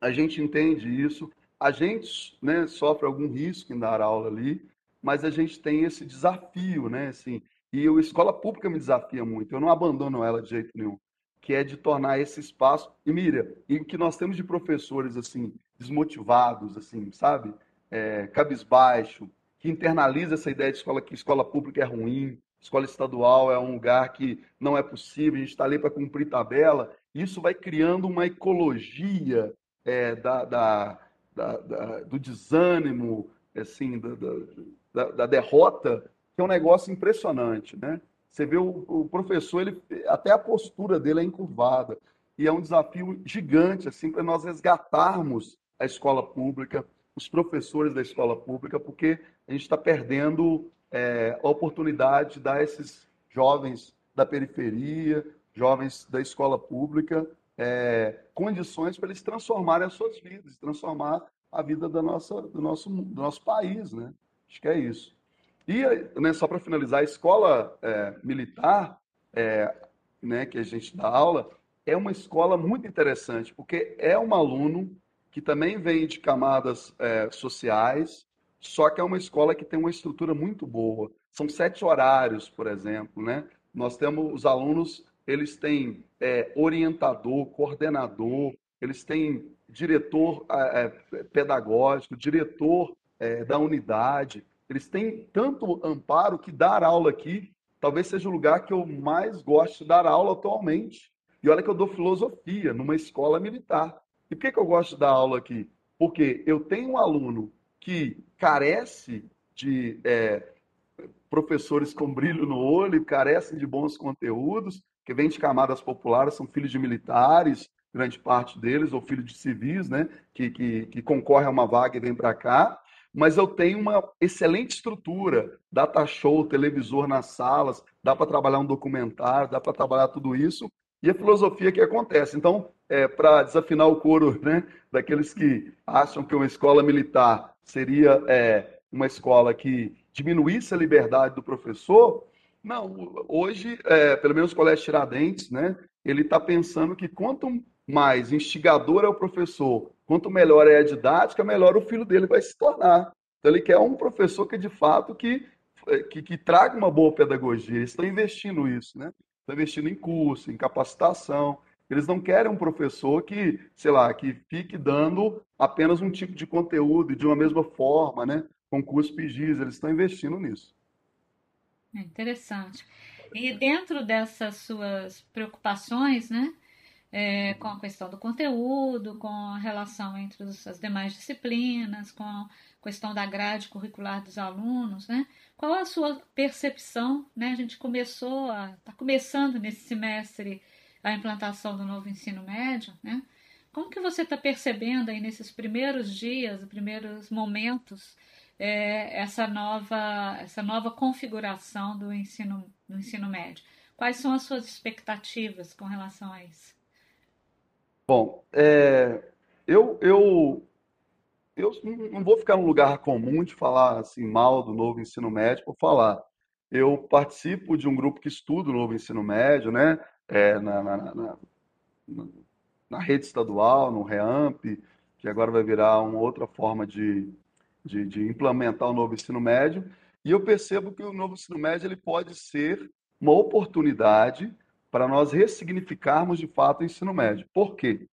A gente entende isso. A gente né, sofre algum risco em dar aula ali, mas a gente tem esse desafio, né? Assim, e a escola pública me desafia muito. Eu não abandono ela de jeito nenhum, que é de tornar esse espaço. E mira, em que nós temos de professores assim desmotivados, assim, sabe? É, cabisbaixo, que internaliza essa ideia de escola que escola pública é ruim, escola estadual é um lugar que não é possível, a gente está ali para cumprir tabela. Isso vai criando uma ecologia é, da, da, da, da, do desânimo, assim, da, da, derrota, que é um negócio impressionante, né? Você vê o, o, professor, ele, até a postura dele é encurvada. E é um desafio gigante, assim, para nós resgatarmos a escola pública, os professores da escola pública, porque a gente está perdendo é, a oportunidade de dar a esses jovens da periferia, jovens da escola pública, é, condições para eles transformarem as suas vidas, transformar a vida da nossa, do, nosso, do nosso país, né? Acho que é isso. E, né, só para finalizar, a escola é, militar, é, né, que a gente dá aula, é uma escola muito interessante, porque é um aluno que também vem de camadas é, sociais, só que é uma escola que tem uma estrutura muito boa. São sete horários, por exemplo, né? Nós temos os alunos, eles têm é, orientador, coordenador, eles têm diretor é, pedagógico, diretor é, da unidade. Eles têm tanto amparo que dar aula aqui talvez seja o lugar que eu mais gosto de dar aula atualmente. E olha que eu dou filosofia numa escola militar. E por que, que eu gosto de dar aula aqui? Porque eu tenho um aluno que carece de é, professores com brilho no olho, carece de bons conteúdos, que vem de camadas populares, são filhos de militares, grande parte deles, ou filhos de civis, né, que, que, que concorre a uma vaga e vem para cá. Mas eu tenho uma excelente estrutura, data show, televisor nas salas, dá para trabalhar um documentário, dá para trabalhar tudo isso, e a filosofia que acontece. Então, é, para desafinar o coro né, daqueles que acham que uma escola militar seria é, uma escola que diminuísse a liberdade do professor. Não, hoje, é, pelo menos o Colégio Tiradentes, né, ele está pensando que quanto mais instigador é o professor, quanto melhor é a didática, melhor o filho dele vai se tornar. Então, ele quer um professor que, de fato, que, é, que, que traga uma boa pedagogia. Eles estão investindo nisso, né? Estão investindo em curso, em capacitação. Eles não querem um professor que, sei lá, que fique dando apenas um tipo de conteúdo e de uma mesma forma, né? Com curso PGIS, eles estão investindo nisso. É interessante. E dentro dessas suas preocupações, né? É, com a questão do conteúdo, com a relação entre as demais disciplinas, com a questão da grade curricular dos alunos, né? Qual a sua percepção, né? A gente começou está começando nesse semestre a implantação do novo ensino médio, né? Como que você está percebendo aí nesses primeiros dias, primeiros momentos, é, essa nova essa nova configuração do ensino do ensino médio? Quais são as suas expectativas com relação a isso? Bom, é, eu, eu, eu não vou ficar num lugar comum de falar assim mal do novo ensino médio por falar. Eu participo de um grupo que estuda o novo ensino médio, né? É, na, na, na, na, rede estadual, no REAMP, que agora vai virar uma outra forma de, de, de, implementar o novo ensino médio. E eu percebo que o novo ensino médio ele pode ser uma oportunidade para nós ressignificarmos de fato o ensino médio. Por quê?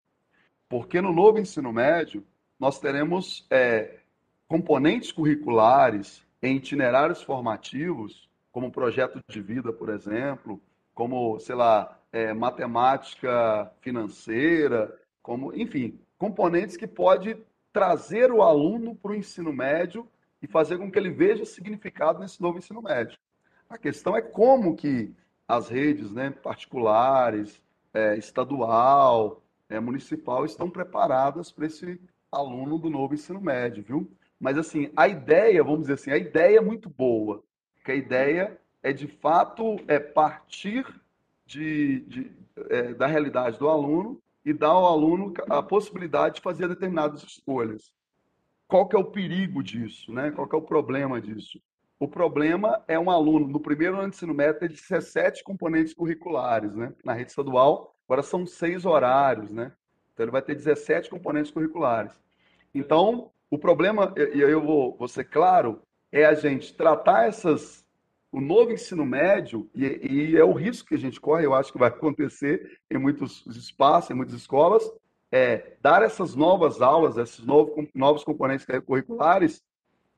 Porque no novo ensino médio nós teremos é, componentes curriculares em itinerários formativos, como projeto de vida, por exemplo, como, sei lá, é, matemática financeira, como, enfim, componentes que pode trazer o aluno para o ensino médio e fazer com que ele veja significado nesse novo ensino médio. A questão é como que as redes né, particulares, é, estadual, é, municipal estão preparadas para esse aluno do novo ensino médio, viu? Mas assim, a ideia, vamos dizer assim, a ideia é muito boa, porque a ideia é de fato é partir de, de é, da realidade do aluno e dar ao aluno a possibilidade de fazer determinadas escolhas. Qual que é o perigo disso, né? Qual que é o problema disso? O problema é um aluno no primeiro ano de ensino médio ter 17 componentes curriculares, né? Na rede estadual, agora são seis horários, né? Então ele vai ter 17 componentes curriculares. Então, o problema, e eu vou, vou ser claro, é a gente tratar essas o novo ensino médio, e, e, é o risco que a gente corre, eu acho que vai acontecer em muitos espaços, em muitas escolas, é dar essas novas aulas, esses novos, novos componentes curriculares,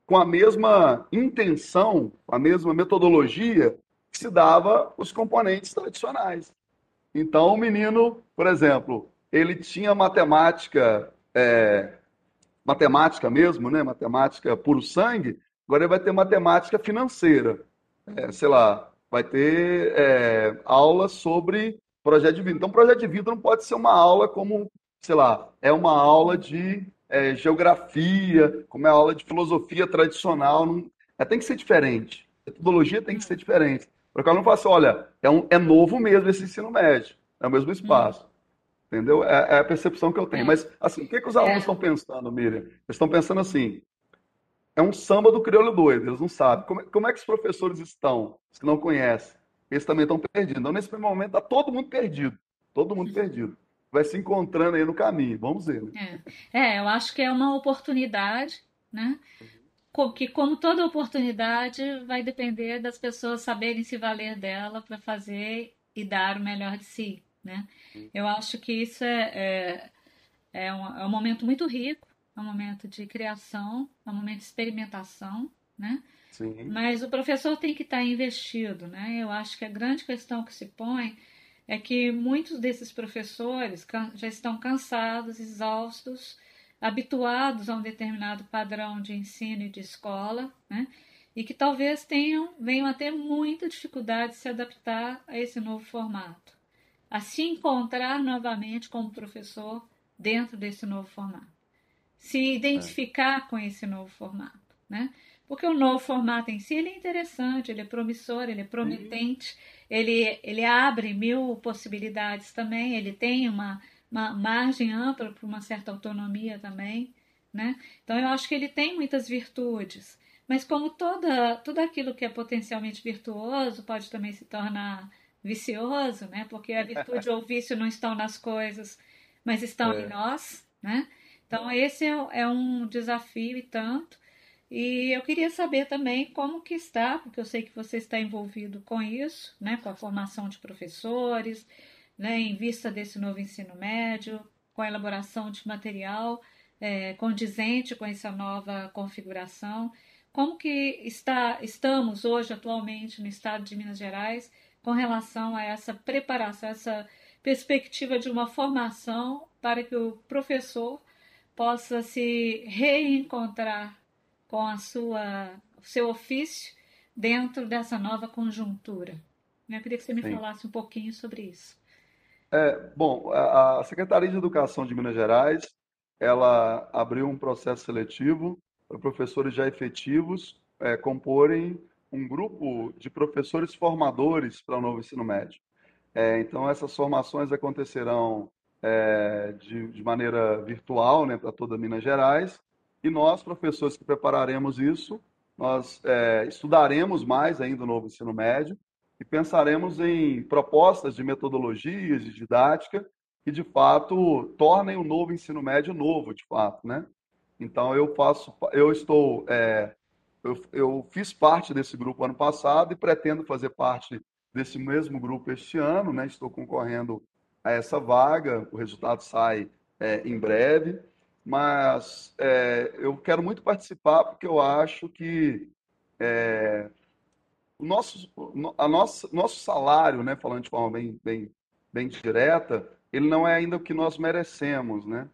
com a mesma intenção, com a mesma metodologia que se dava os componentes tradicionais. Então, o menino, por exemplo, ele tinha matemática, é, matemática mesmo, né? matemática puro sangue, agora ele vai ter matemática financeira é, sei lá, vai ter é, aula sobre projeto de vida. Então, projeto de vida não pode ser uma aula como, sei lá, é uma aula de é, geografia, como é a aula de filosofia tradicional. Não, é, tem que ser diferente. A metodologia tem que ser diferente. Porque ela não fala assim, olha, é, um, é novo mesmo esse ensino médio, é o mesmo espaço. Entendeu? É, é, a percepção que eu tenho. Mas, assim, o que, que os alunos é. estão pensando, Miriam? Eles estão pensando assim, é um samba do crioulo doido, eles não sabem. Como, como é que os professores estão, os que não conhecem? Eles também estão perdidos. Então, nesse primeiro momento, está todo mundo perdido. Todo mundo perdido. Vai se encontrando aí no caminho. Vamos ver. Né? É. é, eu acho que é uma oportunidade, né? Que, como toda oportunidade, vai depender das pessoas saberem se valer dela para fazer e dar o melhor de si, né? Eu acho que isso é, é, é, um, é um momento muito rico é um momento de criação, é um momento de experimentação, né? Sim. Mas o professor tem que estar investido, né? Eu acho que a grande questão que se põe é que muitos desses professores já estão cansados, exaustos, habituados a um determinado padrão de ensino e de escola, né? E que talvez tenham, venham a ter muita dificuldade de se adaptar a esse novo formato, a se encontrar novamente como professor dentro desse novo formato se identificar com esse novo formato, né? Porque o novo formato em si ele é interessante, ele é promissor, ele é prometente, ele, ele abre mil possibilidades também, ele tem uma, uma margem ampla para uma certa autonomia também, né? Então eu acho que ele tem muitas virtudes, mas como toda, tudo aquilo que é potencialmente virtuoso pode também se tornar vicioso, né? Porque a virtude ou o vício não estão nas coisas, mas estão é. em nós, né? Então, esse é, é um desafio e tanto. E eu queria saber também como que está, porque eu sei que você está envolvido com isso, né, com a formação de professores, né, em vista desse novo ensino médio, com a elaboração de material é, condizente com essa nova configuração. Como que está, estamos hoje, atualmente, no estado de Minas Gerais, com relação a essa preparação, essa perspectiva de uma formação para que o professor possa se reencontrar com a sua, o seu ofício dentro dessa nova conjuntura. Eu queria que você me Sim. falasse um pouquinho sobre isso. É, bom, a Secretaria de Educação de Minas Gerais, ela abriu um processo seletivo para professores já efetivos é, comporem um grupo de professores formadores para o novo ensino médio. É, então, essas formações acontecerão é, de, de, maneira virtual né, para toda Minas Gerais. E nós, professores que prepararemos isso, nós é, estudaremos mais ainda o novo ensino médio e pensaremos em propostas de metodologias, de didática, que de fato tornem o novo ensino médio novo, de fato, né? Então eu faço, eu estou, é, eu, eu fiz parte desse grupo ano passado e pretendo fazer parte desse mesmo grupo este ano, né? Estou concorrendo a essa vaga. O resultado sai é, em breve, mas é, eu quero muito participar porque eu acho que é, o nosso, a nossa, nosso salário, né, falando de forma bem, bem, bem direta, ele não é ainda o que nós merecemos, né?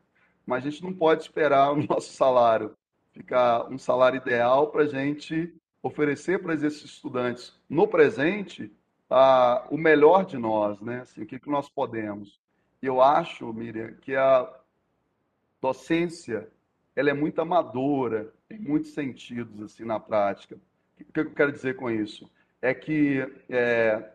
Mas a gente não pode esperar o [LAUGHS] nosso salário ficar um salário ideal para a gente oferecer para esses estudantes no presente a, o melhor de nós, né? Assim, o que, que nós podemos. eu acho, Miriam, que a docência ela é muito amadora em muitos sentidos assim na prática. O que eu quero dizer com isso? É que é,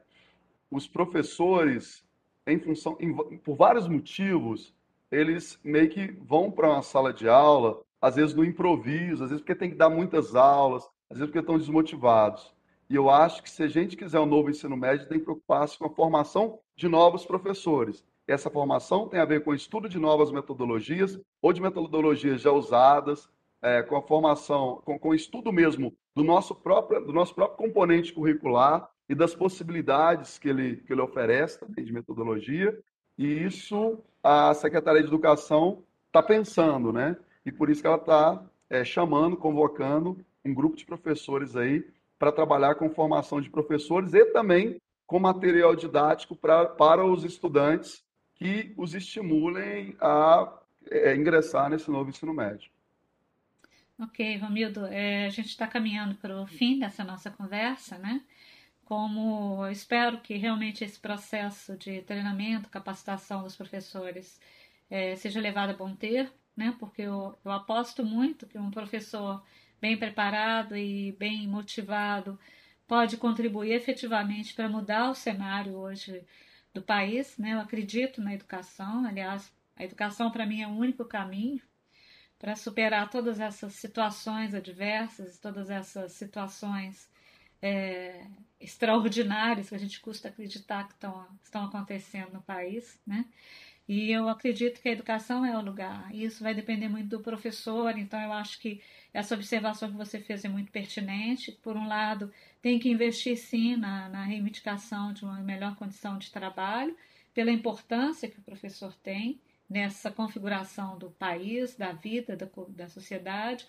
os professores, em função, em, por vários motivos, eles meio que vão para uma sala de aula, às vezes no improviso, às vezes porque tem que dar muitas aulas, às vezes porque estão desmotivados. E eu acho que se a gente quiser um novo ensino médio, tem que preocupar-se com a formação de novos professores. Essa formação tem a ver com o estudo de novas metodologias ou de metodologias já usadas, é, com a formação, com, com o estudo mesmo do nosso próprio, do nosso próprio componente curricular e das possibilidades que ele, que ele oferece também de metodologia. E isso a Secretaria de Educação está pensando, né? E por isso que ela está é, chamando, convocando um grupo de professores aí para trabalhar com formação de professores e também com material didático pra, para os estudantes que os estimulem a é, ingressar nesse novo ensino médio. Ok, Romildo, é, a gente está caminhando para o fim dessa nossa conversa, né? Como eu espero que realmente esse processo de treinamento, capacitação dos professores é, seja levado a bom ter, né? Porque eu, eu aposto muito que um professor bem preparado e bem motivado pode contribuir efetivamente para mudar o cenário hoje do país, né? Eu acredito na educação, aliás, a educação para mim é o único caminho para superar todas essas situações adversas, todas essas situações é, extraordinárias que a gente custa acreditar que estão, estão acontecendo no país, né? E eu acredito que a educação é o lugar. Isso vai depender muito do professor, então eu acho que essa observação que você fez é muito pertinente. Por um lado, tem que investir sim na, na reivindicação de uma melhor condição de trabalho, pela importância que o professor tem nessa configuração do país, da vida, da, da sociedade,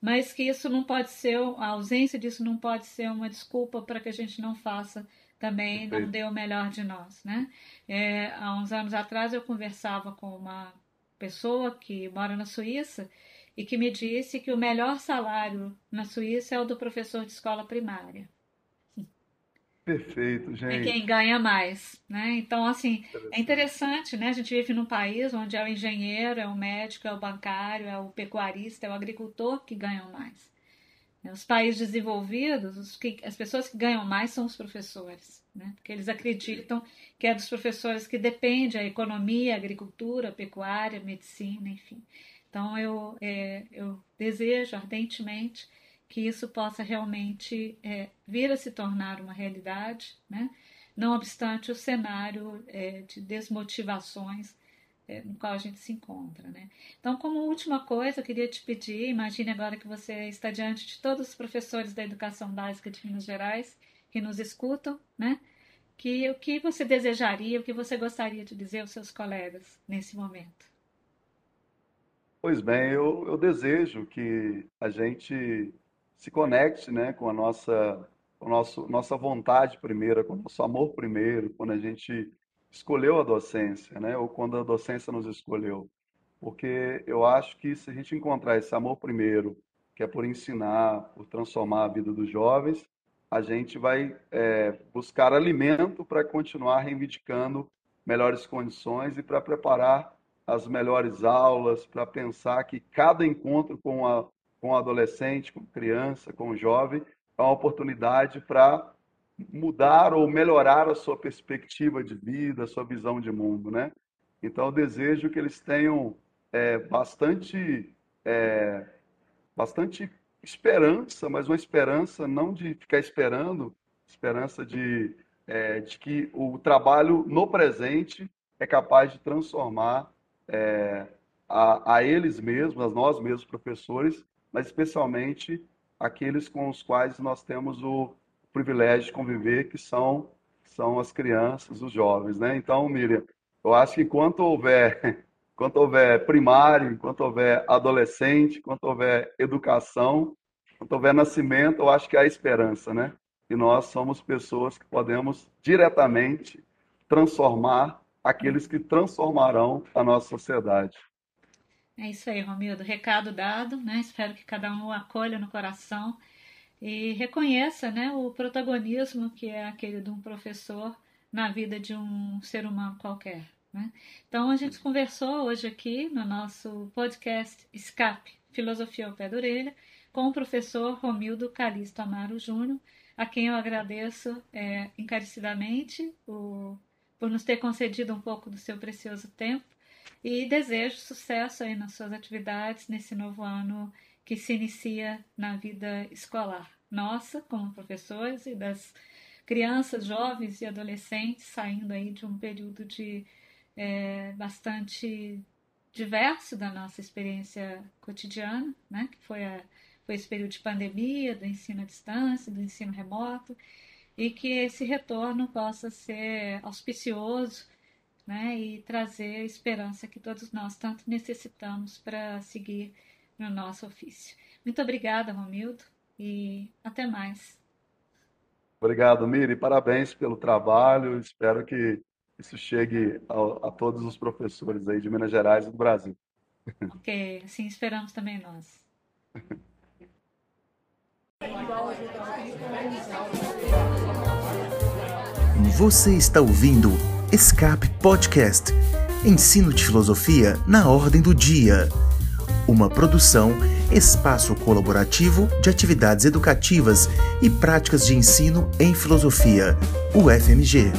mas que isso não pode ser, a ausência disso não pode ser uma desculpa para que a gente não faça também, não dê o melhor de nós, né? É, há uns anos atrás eu conversava com uma pessoa que mora na Suíça e que me disse que o melhor salário na Suíça é o do professor de escola primária. Perfeito, gente. É quem ganha mais, né? Então, assim, é interessante, né? A gente vive num país onde é o engenheiro, é o médico, é o bancário, é o pecuarista, é o agricultor que ganham mais. Os países desenvolvidos, os que, as pessoas que ganham mais são os professores, né? Porque eles acreditam que é dos professores que depende a economia, a agricultura, a pecuária, a medicina, enfim. Então, eu, é, eu desejo ardentemente que isso possa realmente é, vir a se tornar uma realidade, né? não obstante o cenário é, de desmotivações é, no qual a gente se encontra. Né? Então, como última coisa, eu queria te pedir, imagine agora que você está diante de todos os professores da educação básica de Minas Gerais que nos escutam, né? que o que você desejaria, o que você gostaria de dizer aos seus colegas nesse momento? Pois bem, eu, eu desejo que a gente se conecte né, com a nossa, com nosso, nossa vontade primeira, com o nosso amor primeiro, quando a gente escolheu a docência, né, ou quando a docência nos escolheu. Porque eu acho que se a gente encontrar esse amor primeiro, que é por ensinar, por transformar a vida dos jovens, a gente vai é, buscar alimento para continuar reivindicando melhores condições e para preparar as melhores aulas, para pensar que cada encontro com a com o adolescente, com criança, com jovem, é uma oportunidade para mudar ou melhorar a sua perspectiva de vida, a sua visão de mundo, né? Então, eu desejo que eles tenham é, bastante, é, bastante esperança, mas uma esperança não de ficar esperando, esperança de, é, de que o trabalho no presente é capaz de transformar é, a, a eles mesmos, a nós mesmos, professores, mas especialmente aqueles com os quais nós temos o privilégio de conviver, que são, são as crianças, os jovens. Né? Então, Miriam, eu acho que enquanto houver, [LAUGHS] enquanto houver primário, enquanto houver adolescente, enquanto houver educação, enquanto houver nascimento, eu acho que há esperança, né? E nós somos pessoas que podemos diretamente transformar aqueles que transformarão a nossa sociedade. É isso aí, Romildo. Recado dado, né? Espero que cada um o acolha no coração e reconheça né, o protagonismo que é aquele de um professor na vida de um ser humano qualquer. Né? Então, a gente conversou hoje aqui no nosso podcast Escape Filosofia ao Pé da Orelha com o professor Romildo Calixto Amaro Júnior, a quem eu agradeço é, encarecidamente o, por nos ter concedido um pouco do seu precioso tempo e desejo sucesso aí nas suas atividades nesse novo ano que se inicia na vida escolar. Nossa, como professores e das crianças, jovens e adolescentes saindo aí de um período de é, bastante diverso da nossa experiência cotidiana, né? Que foi, a, foi esse período de pandemia, do ensino à distância, do ensino remoto, e que esse retorno possa ser auspicioso né, e trazer a esperança que todos nós tanto necessitamos para seguir no nosso ofício. Muito obrigada, Romildo, e até mais. Obrigado, Miri. Parabéns pelo trabalho. Espero que isso chegue a, a todos os professores aí de Minas Gerais e do Brasil. Ok, assim esperamos também nós. [LAUGHS] Você está ouvindo Escape Podcast Ensino de Filosofia na Ordem do Dia. Uma produção, espaço colaborativo de atividades educativas e práticas de ensino em filosofia, UFMG.